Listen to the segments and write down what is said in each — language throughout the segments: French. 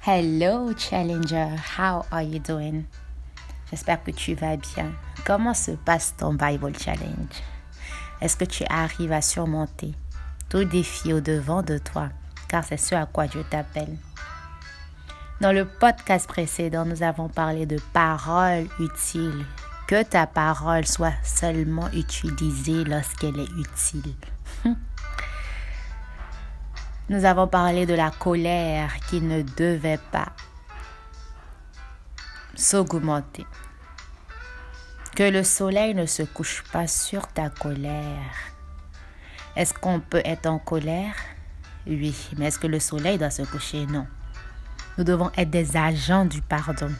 Hello Challenger, how are you doing? J'espère que tu vas bien. Comment se passe ton Bible Challenge? Est-ce que tu arrives à surmonter tout défi au devant de toi? Car c'est ce à quoi Dieu t'appelle. Dans le podcast précédent, nous avons parlé de paroles utiles. Que ta parole soit seulement utilisée lorsqu'elle est utile. Nous avons parlé de la colère qui ne devait pas s'augmenter. Que le soleil ne se couche pas sur ta colère. Est-ce qu'on peut être en colère? Oui, mais est-ce que le soleil doit se coucher? Non. Nous devons être des agents du pardon,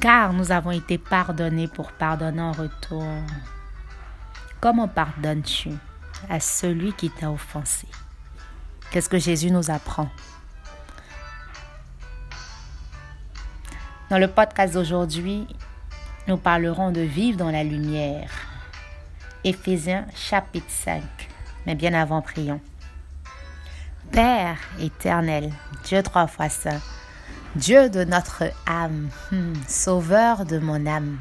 car nous avons été pardonnés pour pardonner en retour. Comment pardonnes-tu à celui qui t'a offensé? Qu'est-ce que Jésus nous apprend? Dans le podcast d'aujourd'hui, nous parlerons de vivre dans la lumière. Éphésiens chapitre 5. Mais bien avant, prions. Père éternel, Dieu trois fois saint, Dieu de notre âme, hmm, sauveur de mon âme,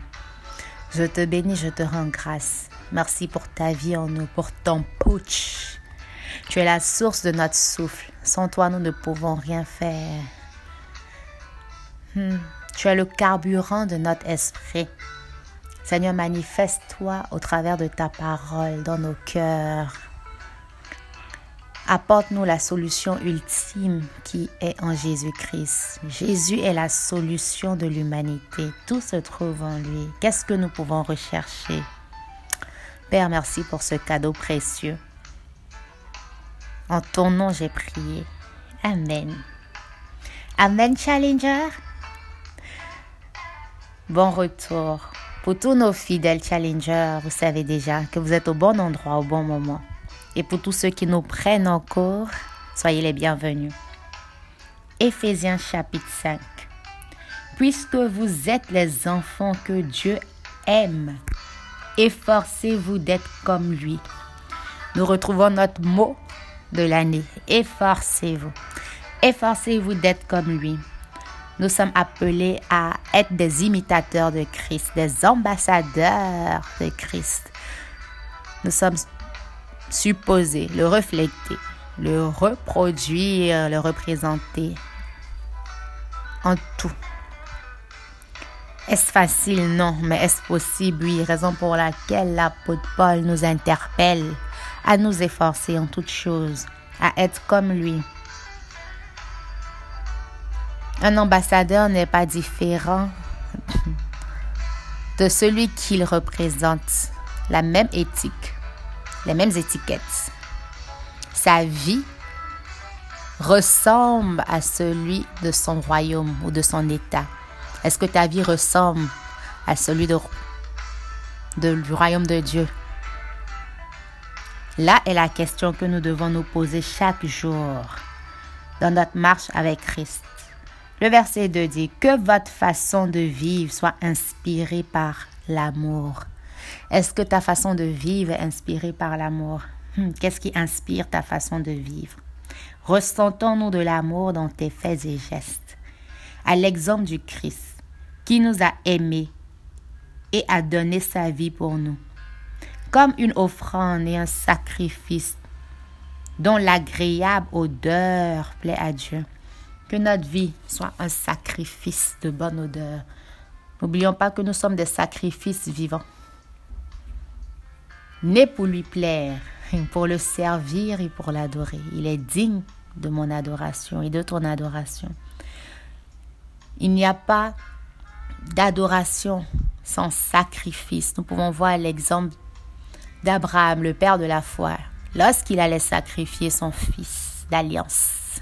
je te bénis, je te rends grâce. Merci pour ta vie en nous, pour ton putsch tu es la source de notre souffle. Sans toi, nous ne pouvons rien faire. Hmm. Tu es le carburant de notre esprit. Seigneur, manifeste-toi au travers de ta parole dans nos cœurs. Apporte-nous la solution ultime qui est en Jésus-Christ. Jésus est la solution de l'humanité. Tout se trouve en lui. Qu'est-ce que nous pouvons rechercher? Père, merci pour ce cadeau précieux. En ton nom, j'ai prié. Amen. Amen, Challenger. Bon retour. Pour tous nos fidèles challengers, vous savez déjà que vous êtes au bon endroit au bon moment. Et pour tous ceux qui nous prennent en cours, soyez les bienvenus. Éphésiens chapitre 5. Puisque vous êtes les enfants que Dieu aime, efforcez-vous d'être comme lui. Nous retrouvons notre mot de l'année. Efforcez-vous. Efforcez-vous d'être comme lui. Nous sommes appelés à être des imitateurs de Christ, des ambassadeurs de Christ. Nous sommes supposés le refléter, le reproduire, le représenter en tout. Est-ce facile? Non, mais est-ce possible? Oui, raison pour laquelle l'apôtre Paul nous interpelle à nous efforcer en toutes choses, à être comme lui. Un ambassadeur n'est pas différent de celui qu'il représente, la même éthique, les mêmes étiquettes. Sa vie ressemble à celui de son royaume ou de son État. Est-ce que ta vie ressemble à celui du royaume de Dieu? Là est la question que nous devons nous poser chaque jour dans notre marche avec Christ. Le verset 2 dit que votre façon de vivre soit inspirée par l'amour. Est-ce que ta façon de vivre est inspirée par l'amour? Hmm, Qu'est-ce qui inspire ta façon de vivre? Ressentons-nous de l'amour dans tes faits et gestes, à l'exemple du Christ, qui nous a aimés et a donné sa vie pour nous comme une offrande et un sacrifice dont l'agréable odeur plaît à Dieu. Que notre vie soit un sacrifice de bonne odeur. N'oublions pas que nous sommes des sacrifices vivants. Nés pour lui plaire, pour le servir et pour l'adorer. Il est digne de mon adoration et de ton adoration. Il n'y a pas d'adoration sans sacrifice. Nous pouvons voir l'exemple d'Abraham, le père de la foi, lorsqu'il allait sacrifier son fils d'alliance.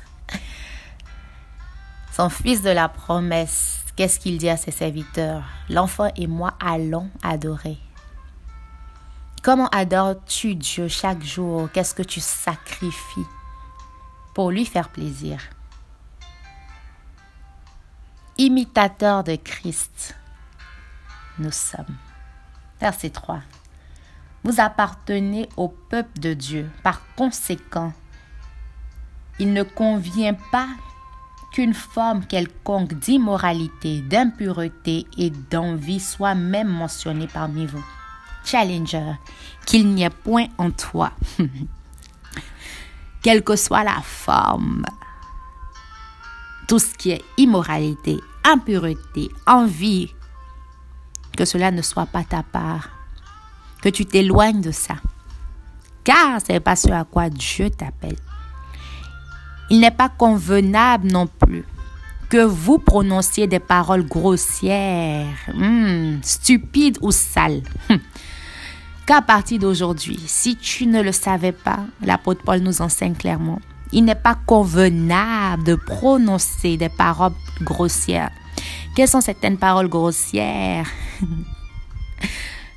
Son fils de la promesse, qu'est-ce qu'il dit à ses serviteurs? L'enfant et moi allons adorer. Comment adores-tu Dieu chaque jour? Qu'est-ce que tu sacrifies pour lui faire plaisir? Imitateur de Christ, nous sommes. Verset 3. Vous appartenez au peuple de Dieu. Par conséquent, il ne convient pas qu'aucune forme quelconque d'immoralité, d'impureté et d'envie soit même mentionnée parmi vous. Challenger, qu'il n'y ait point en toi, quelle que soit la forme, tout ce qui est immoralité, impureté, envie, que cela ne soit pas ta part, que tu t'éloignes de ça, car ce n'est pas ce à quoi Dieu t'appelle. Il n'est pas convenable non plus que vous prononciez des paroles grossières, hmm, stupides ou sales. Qu'à partir d'aujourd'hui, si tu ne le savais pas, l'apôtre Paul nous enseigne clairement, il n'est pas convenable de prononcer des paroles grossières. Quelles sont certaines paroles grossières?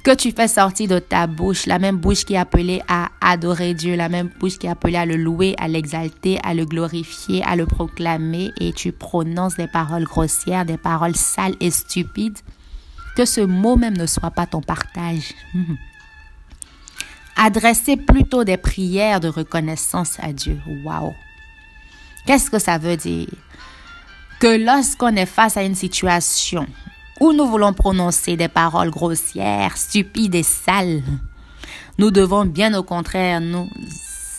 que tu fais sortir de ta bouche, la même bouche qui est appelée à adorer Dieu, la même bouche qui est appelée à le louer, à l'exalter, à le glorifier, à le proclamer, et tu prononces des paroles grossières, des paroles sales et stupides, que ce mot même ne soit pas ton partage. Adressez plutôt des prières de reconnaissance à Dieu. Waouh! Qu'est-ce que ça veut dire? Que lorsqu'on est face à une situation où nous voulons prononcer des paroles grossières, stupides et sales, nous devons bien au contraire nous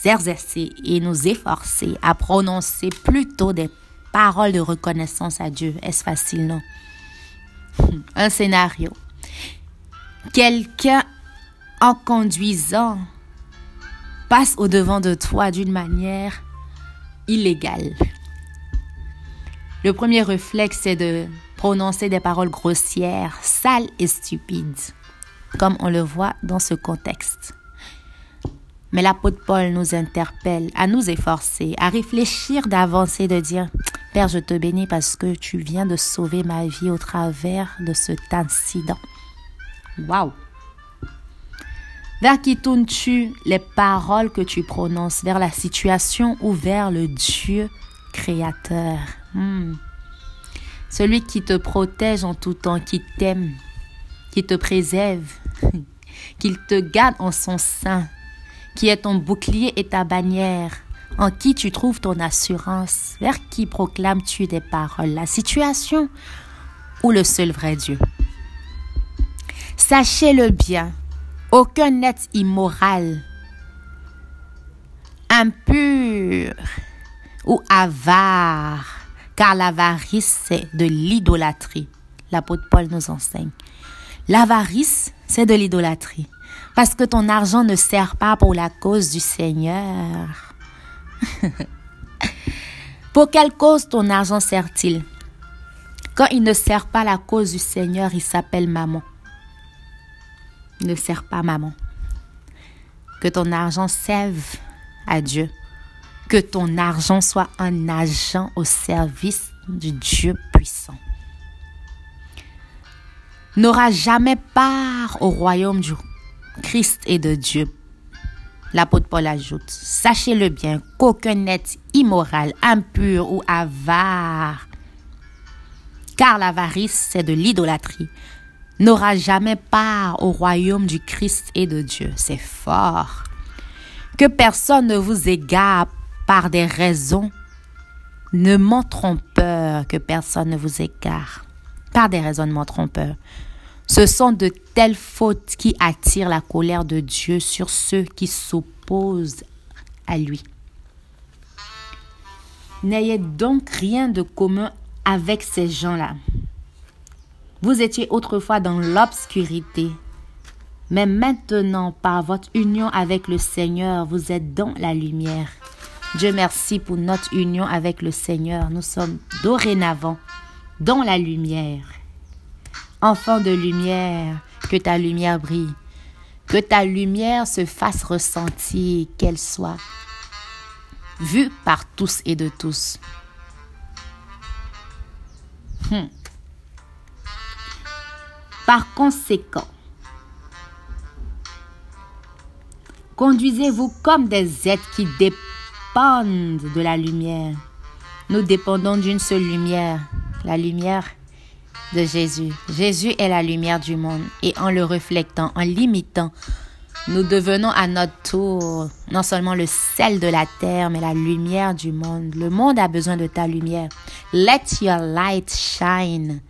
exercer et nous efforcer à prononcer plutôt des paroles de reconnaissance à Dieu. Est-ce facile, non? Un scénario. Quelqu'un, en conduisant, passe au devant de toi d'une manière illégale. Le premier réflexe, c'est de prononcer des paroles grossières, sales et stupides, comme on le voit dans ce contexte. Mais l'apôtre Paul nous interpelle à nous efforcer, à réfléchir d'avancer, de dire, Père, je te bénis parce que tu viens de sauver ma vie au travers de cet incident. Waouh! Vers qui tournes-tu les paroles que tu prononces? Vers la situation ou vers le Dieu créateur? Hmm. Celui qui te protège en tout temps, qui t'aime, qui te préserve, qu'il te garde en son sein, qui est ton bouclier et ta bannière, en qui tu trouves ton assurance, vers qui proclames-tu des paroles, la situation ou le seul vrai Dieu? Sachez-le bien, aucun être immoral, impur ou avare, car l'avarice, c'est de l'idolâtrie. L'apôtre Paul nous enseigne. L'avarice, c'est de l'idolâtrie. Parce que ton argent ne sert pas pour la cause du Seigneur. pour quelle cause ton argent sert-il? Quand il ne sert pas la cause du Seigneur, il s'appelle maman ne sert pas maman. Que ton argent serve à Dieu. Que ton argent soit un agent au service du Dieu puissant. N'aura jamais part au royaume du Christ et de Dieu. L'apôtre Paul ajoute, sachez-le bien qu'aucun être immoral, impur ou avare, car l'avarice c'est de l'idolâtrie, n'aura jamais part au royaume du Christ et de Dieu. C'est fort. Que personne ne vous égare par des raisons. Ne m'en trompeur, que personne ne vous égare par des raisonnements trompeurs. Ce sont de telles fautes qui attirent la colère de Dieu sur ceux qui s'opposent à lui. N'ayez donc rien de commun avec ces gens-là. Vous étiez autrefois dans l'obscurité, mais maintenant, par votre union avec le Seigneur, vous êtes dans la lumière. Dieu merci pour notre union avec le Seigneur. Nous sommes dorénavant dans la lumière. Enfant de lumière, que ta lumière brille, que ta lumière se fasse ressentir, qu'elle soit vue par tous et de tous. Hmm. Par conséquent, conduisez-vous comme des êtres qui dépendent de la lumière. Nous dépendons d'une seule lumière, la lumière de Jésus. Jésus est la lumière du monde et en le reflectant, en l'imitant, nous devenons à notre tour non seulement le sel de la terre, mais la lumière du monde. Le monde a besoin de ta lumière. Let your light shine.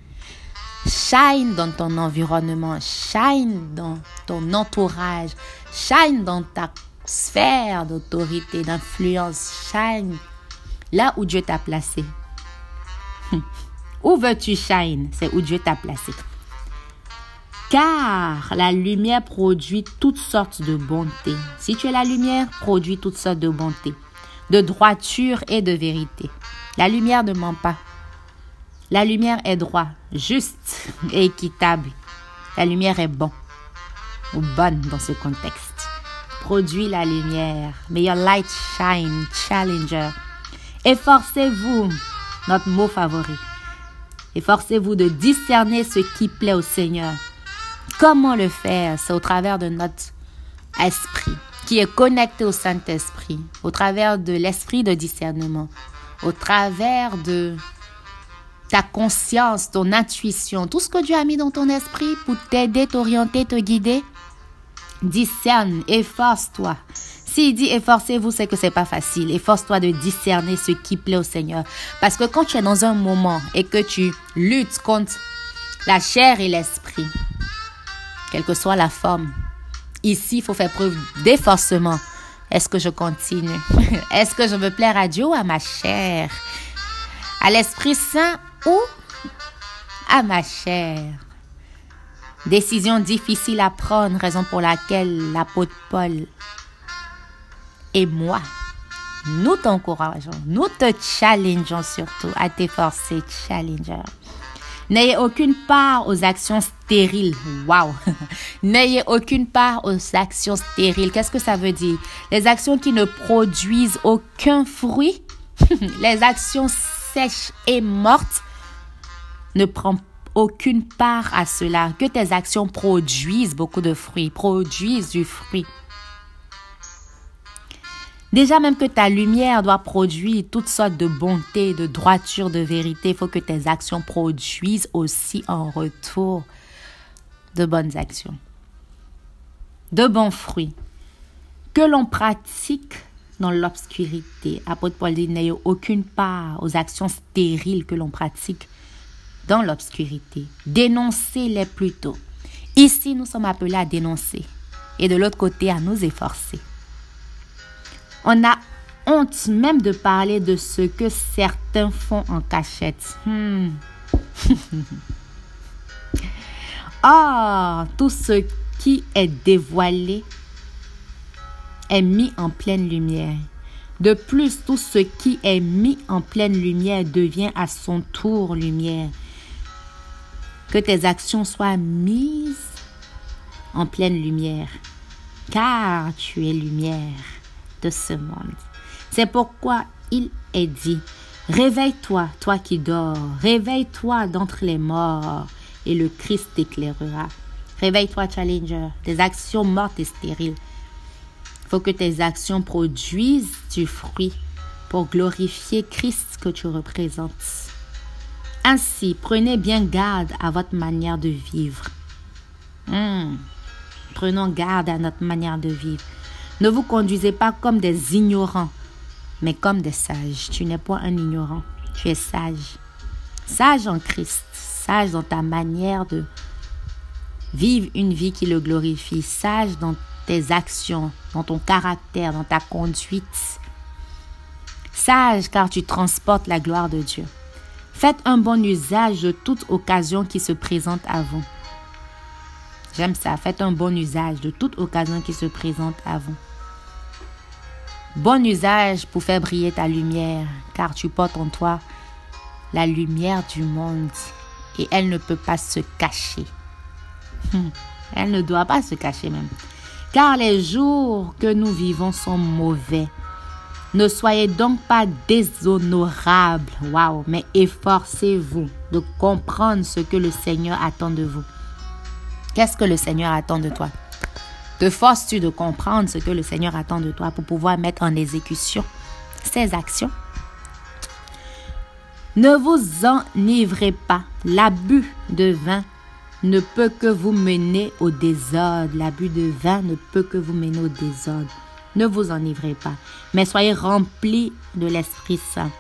Shine dans ton environnement, shine dans ton entourage, shine dans ta sphère d'autorité, d'influence, shine là où Dieu t'a placé. où veux-tu shine C'est où Dieu t'a placé car la lumière produit toutes sortes de bonté. Si tu es la lumière, produit toutes sortes de bonté, de droiture et de vérité. La lumière ne ment pas. La lumière est droit, juste et équitable. La lumière est bon ou bonne dans ce contexte. Produit la lumière. May your light shine, challenger. Efforcez-vous, notre mot favori. Efforcez-vous de discerner ce qui plaît au Seigneur Comment le faire? C'est au travers de notre esprit qui est connecté au Saint-Esprit, au travers de l'esprit de discernement, au travers de ta conscience, ton intuition, tout ce que Dieu a mis dans ton esprit pour t'aider, t'orienter, te guider. Discerne, efforce-toi. S'il dit efforcez-vous, c'est que c'est pas facile. Efforce-toi de discerner ce qui plaît au Seigneur. Parce que quand tu es dans un moment et que tu luttes contre la chair et l'esprit, quelle que soit la forme. Ici, il faut faire preuve d'efforcement. Est-ce que je continue? Est-ce que je veux plaire à Dieu à ma chair? À l'Esprit Saint ou à ma chair? Décision difficile à prendre, raison pour laquelle l'apôtre Paul et moi, nous t'encourageons, nous te challengeons surtout à t'efforcer, challenger. N'ayez aucune part aux actions stériles. Wow! N'ayez aucune part aux actions stériles. Qu'est-ce que ça veut dire? Les actions qui ne produisent aucun fruit, les actions sèches et mortes, ne prend aucune part à cela. Que tes actions produisent beaucoup de fruits, produisent du fruit. Déjà même que ta lumière doit produire toutes sortes de bonté, de droiture, de vérité, il faut que tes actions produisent aussi en retour de bonnes actions, de bons fruits, que l'on pratique dans l'obscurité. Apôtre Paul dit, n'ayez aucune part aux actions stériles que l'on pratique dans l'obscurité. Dénoncez-les plutôt. Ici, nous sommes appelés à dénoncer et de l'autre côté, à nous efforcer. On a honte même de parler de ce que certains font en cachette. Hmm. oh, tout ce qui est dévoilé est mis en pleine lumière. De plus, tout ce qui est mis en pleine lumière devient à son tour lumière. Que tes actions soient mises en pleine lumière, car tu es lumière ce monde. C'est pourquoi il est dit, Réveille-toi, toi qui dors, réveille-toi d'entre les morts, et le Christ t'éclairera. Réveille-toi, Challenger, tes actions mortes et stériles. Il faut que tes actions produisent du fruit pour glorifier Christ que tu représentes. Ainsi, prenez bien garde à votre manière de vivre. Hmm. Prenons garde à notre manière de vivre. Ne vous conduisez pas comme des ignorants, mais comme des sages. Tu n'es pas un ignorant, tu es sage. Sage en Christ, sage dans ta manière de vivre une vie qui le glorifie, sage dans tes actions, dans ton caractère, dans ta conduite. Sage car tu transportes la gloire de Dieu. Faites un bon usage de toute occasion qui se présente à vous. J'aime ça. Faites un bon usage de toute occasion qui se présente à vous. Bon usage pour faire briller ta lumière, car tu portes en toi la lumière du monde et elle ne peut pas se cacher. Hmm. Elle ne doit pas se cacher même. Car les jours que nous vivons sont mauvais. Ne soyez donc pas déshonorables, waouh, mais efforcez-vous de comprendre ce que le Seigneur attend de vous. Qu'est-ce que le Seigneur attend de toi? Te forces-tu de comprendre ce que le Seigneur attend de toi pour pouvoir mettre en exécution ses actions? Ne vous enivrez pas. L'abus de vin ne peut que vous mener au désordre. L'abus de vin ne peut que vous mener au désordre. Ne vous enivrez pas, mais soyez remplis de l'Esprit Saint.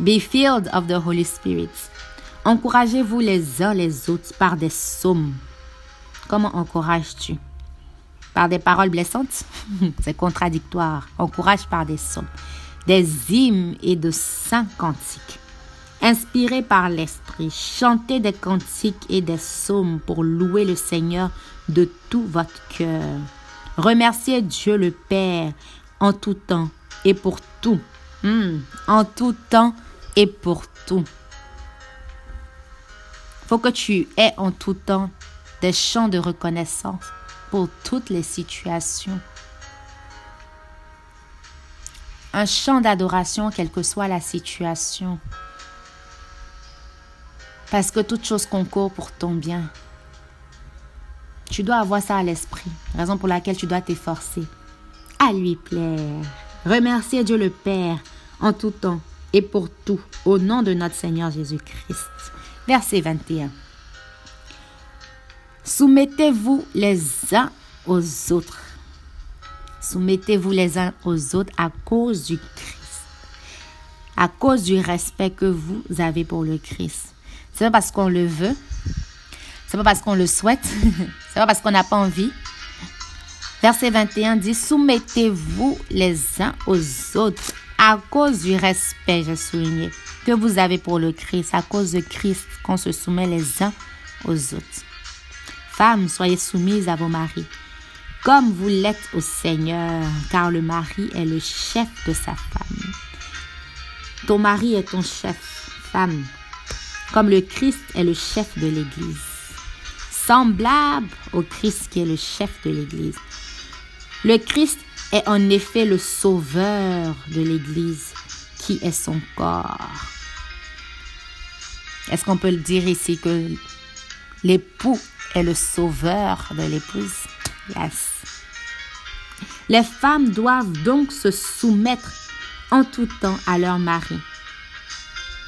Be filled of the Holy Spirit. Encouragez-vous les uns les autres par des psaumes. Comment encourages-tu? Par des paroles blessantes? C'est contradictoire. Encourage par des psaumes, des hymnes et de saints cantiques Inspirez par l'Esprit, chantez des cantiques et des psaumes pour louer le Seigneur de tout votre cœur. Remerciez Dieu le Père en tout temps et pour tout. Hmm, en tout temps et pour tout. Faut que tu aies en tout temps des chants de reconnaissance pour toutes les situations. Un chant d'adoration, quelle que soit la situation. Parce que toute chose concourt pour ton bien. Tu dois avoir ça à l'esprit, raison pour laquelle tu dois t'efforcer. À lui plaire. Remercier Dieu le Père en tout temps et pour tout, au nom de notre Seigneur Jésus-Christ. Verset 21. Soumettez-vous les uns aux autres. Soumettez-vous les uns aux autres à cause du Christ, à cause du respect que vous avez pour le Christ. C'est pas parce qu'on le veut. C'est pas parce qu'on le souhaite. c'est pas parce qu'on n'a pas envie. Verset 21 dit Soumettez-vous les uns aux autres à cause du respect, j'ai souligné, que vous avez pour le Christ, à cause de Christ, qu'on se soumet les uns aux autres. Femmes, soyez soumises à vos maris, comme vous l'êtes au Seigneur, car le mari est le chef de sa femme. Ton mari est ton chef, femme comme le Christ est le chef de l'Église, semblable au Christ qui est le chef de l'Église. Le Christ est en effet le sauveur de l'Église qui est son corps. Est-ce qu'on peut le dire ici que l'époux est le sauveur de l'épouse? Yes. Les femmes doivent donc se soumettre en tout temps à leur mari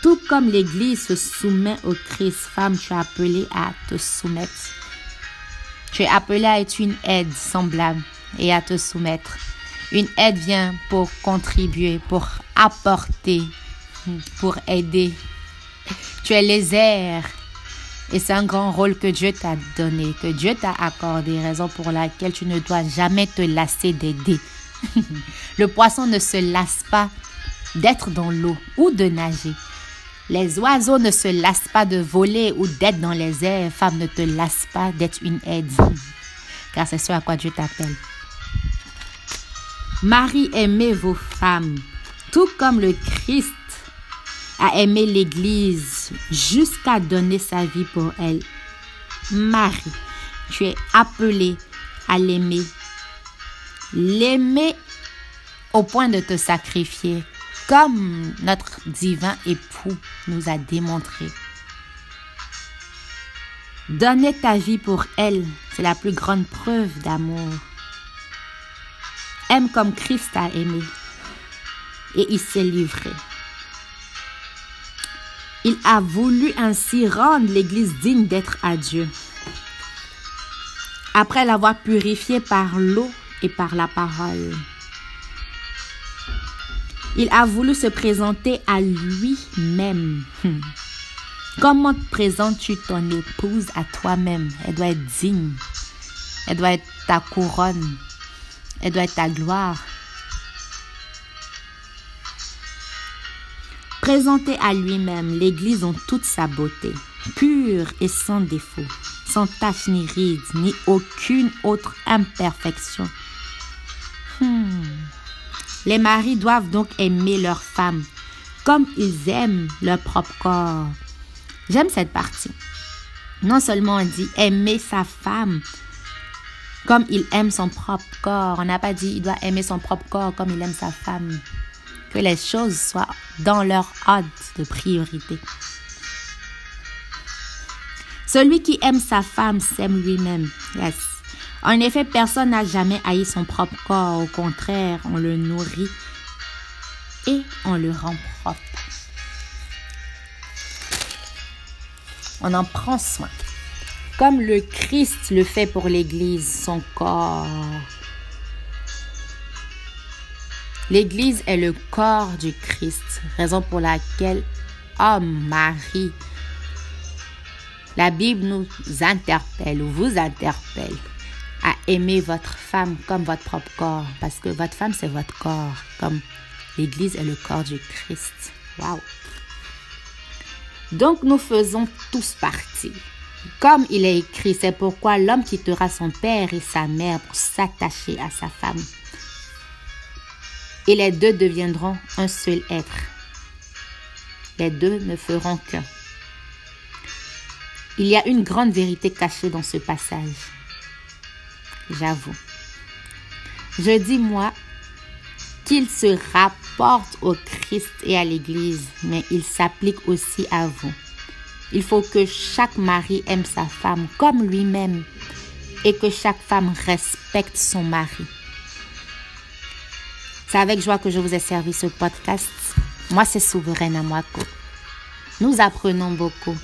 tout comme l'Église se soumet au Christ, femme, tu es appelée à te soumettre. Tu es appelée à être une aide semblable et à te soumettre. Une aide vient pour contribuer, pour apporter, pour aider. Tu es les. Et c'est un grand rôle que Dieu t'a donné, que Dieu t'a accordé, raison pour laquelle tu ne dois jamais te lasser d'aider. Le poisson ne se lasse pas d'être dans l'eau ou de nager. Les oiseaux ne se lassent pas de voler ou d'être dans les airs. Femme, ne te lasse pas d'être une aide. Car c'est ce à quoi Dieu t'appelle. Marie, aimez vos femmes, tout comme le Christ a aimé l'Église jusqu'à donner sa vie pour elle. Marie, tu es appelée à l'aimer. L'aimer au point de te sacrifier comme notre divin époux nous a démontré. Donner ta vie pour elle, c'est la plus grande preuve d'amour. Aime comme Christ a aimé et il s'est livré. Il a voulu ainsi rendre l'Église digne d'être à Dieu. Après l'avoir purifiée par l'eau et par la parole. Il a voulu se présenter à lui-même. Hmm. Comment présentes-tu ton épouse à toi-même? Elle doit être digne. Elle doit être ta couronne. Elle doit être ta gloire. Présenter à lui-même l'Église en toute sa beauté, pure et sans défaut, sans tache ni ride, ni aucune autre imperfection. Les maris doivent donc aimer leurs femmes comme ils aiment leur propre corps. J'aime cette partie. Non seulement on dit aimer sa femme comme il aime son propre corps. On n'a pas dit il doit aimer son propre corps comme il aime sa femme. Que les choses soient dans leur ordre de priorité. Celui qui aime sa femme s'aime lui-même. Yes. En effet, personne n'a jamais haï son propre corps. Au contraire, on le nourrit et on le rend propre. On en prend soin. comme le Christ le fait pour l'Église, son corps. L'Église est le corps du Christ, raison pour laquelle, homme, Marie, la Bible nous interpelle ou vous interpelle à aimer votre femme comme votre propre corps, parce que votre femme, c'est votre corps, comme l'Église est le corps du Christ. Waouh! Donc nous faisons tous partie. Comme il est écrit, c'est pourquoi l'homme quittera son père et sa mère pour s'attacher à sa femme. Et les deux deviendront un seul être. Les deux ne feront qu'un. Il y a une grande vérité cachée dans ce passage. J'avoue. Je dis moi qu'il se rapporte au Christ et à l'Église, mais il s'applique aussi à vous. Il faut que chaque mari aime sa femme comme lui-même et que chaque femme respecte son mari. C'est avec joie que je vous ai servi ce podcast. Moi, c'est Souveraine Amwako. Nous apprenons beaucoup.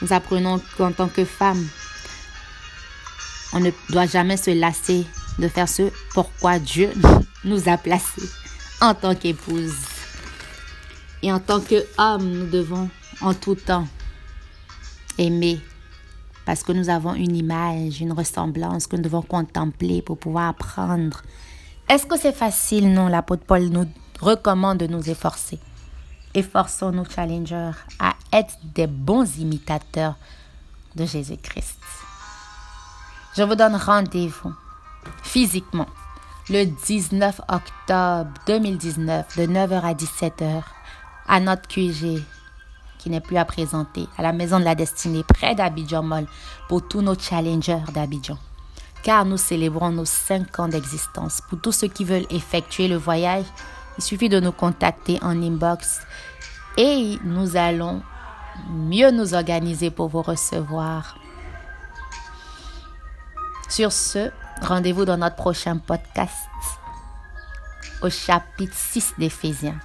Nous apprenons qu'en tant que femme, on ne doit jamais se lasser de faire ce pourquoi Dieu nous a placés en tant qu'épouse. Et en tant qu'homme, nous devons en tout temps aimer parce que nous avons une image, une ressemblance que nous devons contempler pour pouvoir apprendre. Est-ce que c'est facile Non, l'apôtre Paul nous recommande de nous efforcer? Efforçons-nous, challengers, à être des bons imitateurs de Jésus-Christ. Je vous donne rendez-vous physiquement le 19 octobre 2019 de 9h à 17h à notre QG qui n'est plus à présenter, à la Maison de la Destinée, près d'Abidjan Mall, pour tous nos challengers d'Abidjan. Car nous célébrons nos 5 ans d'existence. Pour tous ceux qui veulent effectuer le voyage, il suffit de nous contacter en inbox et nous allons mieux nous organiser pour vous recevoir. Sur ce, rendez-vous dans notre prochain podcast au chapitre 6 d'Éphésiens.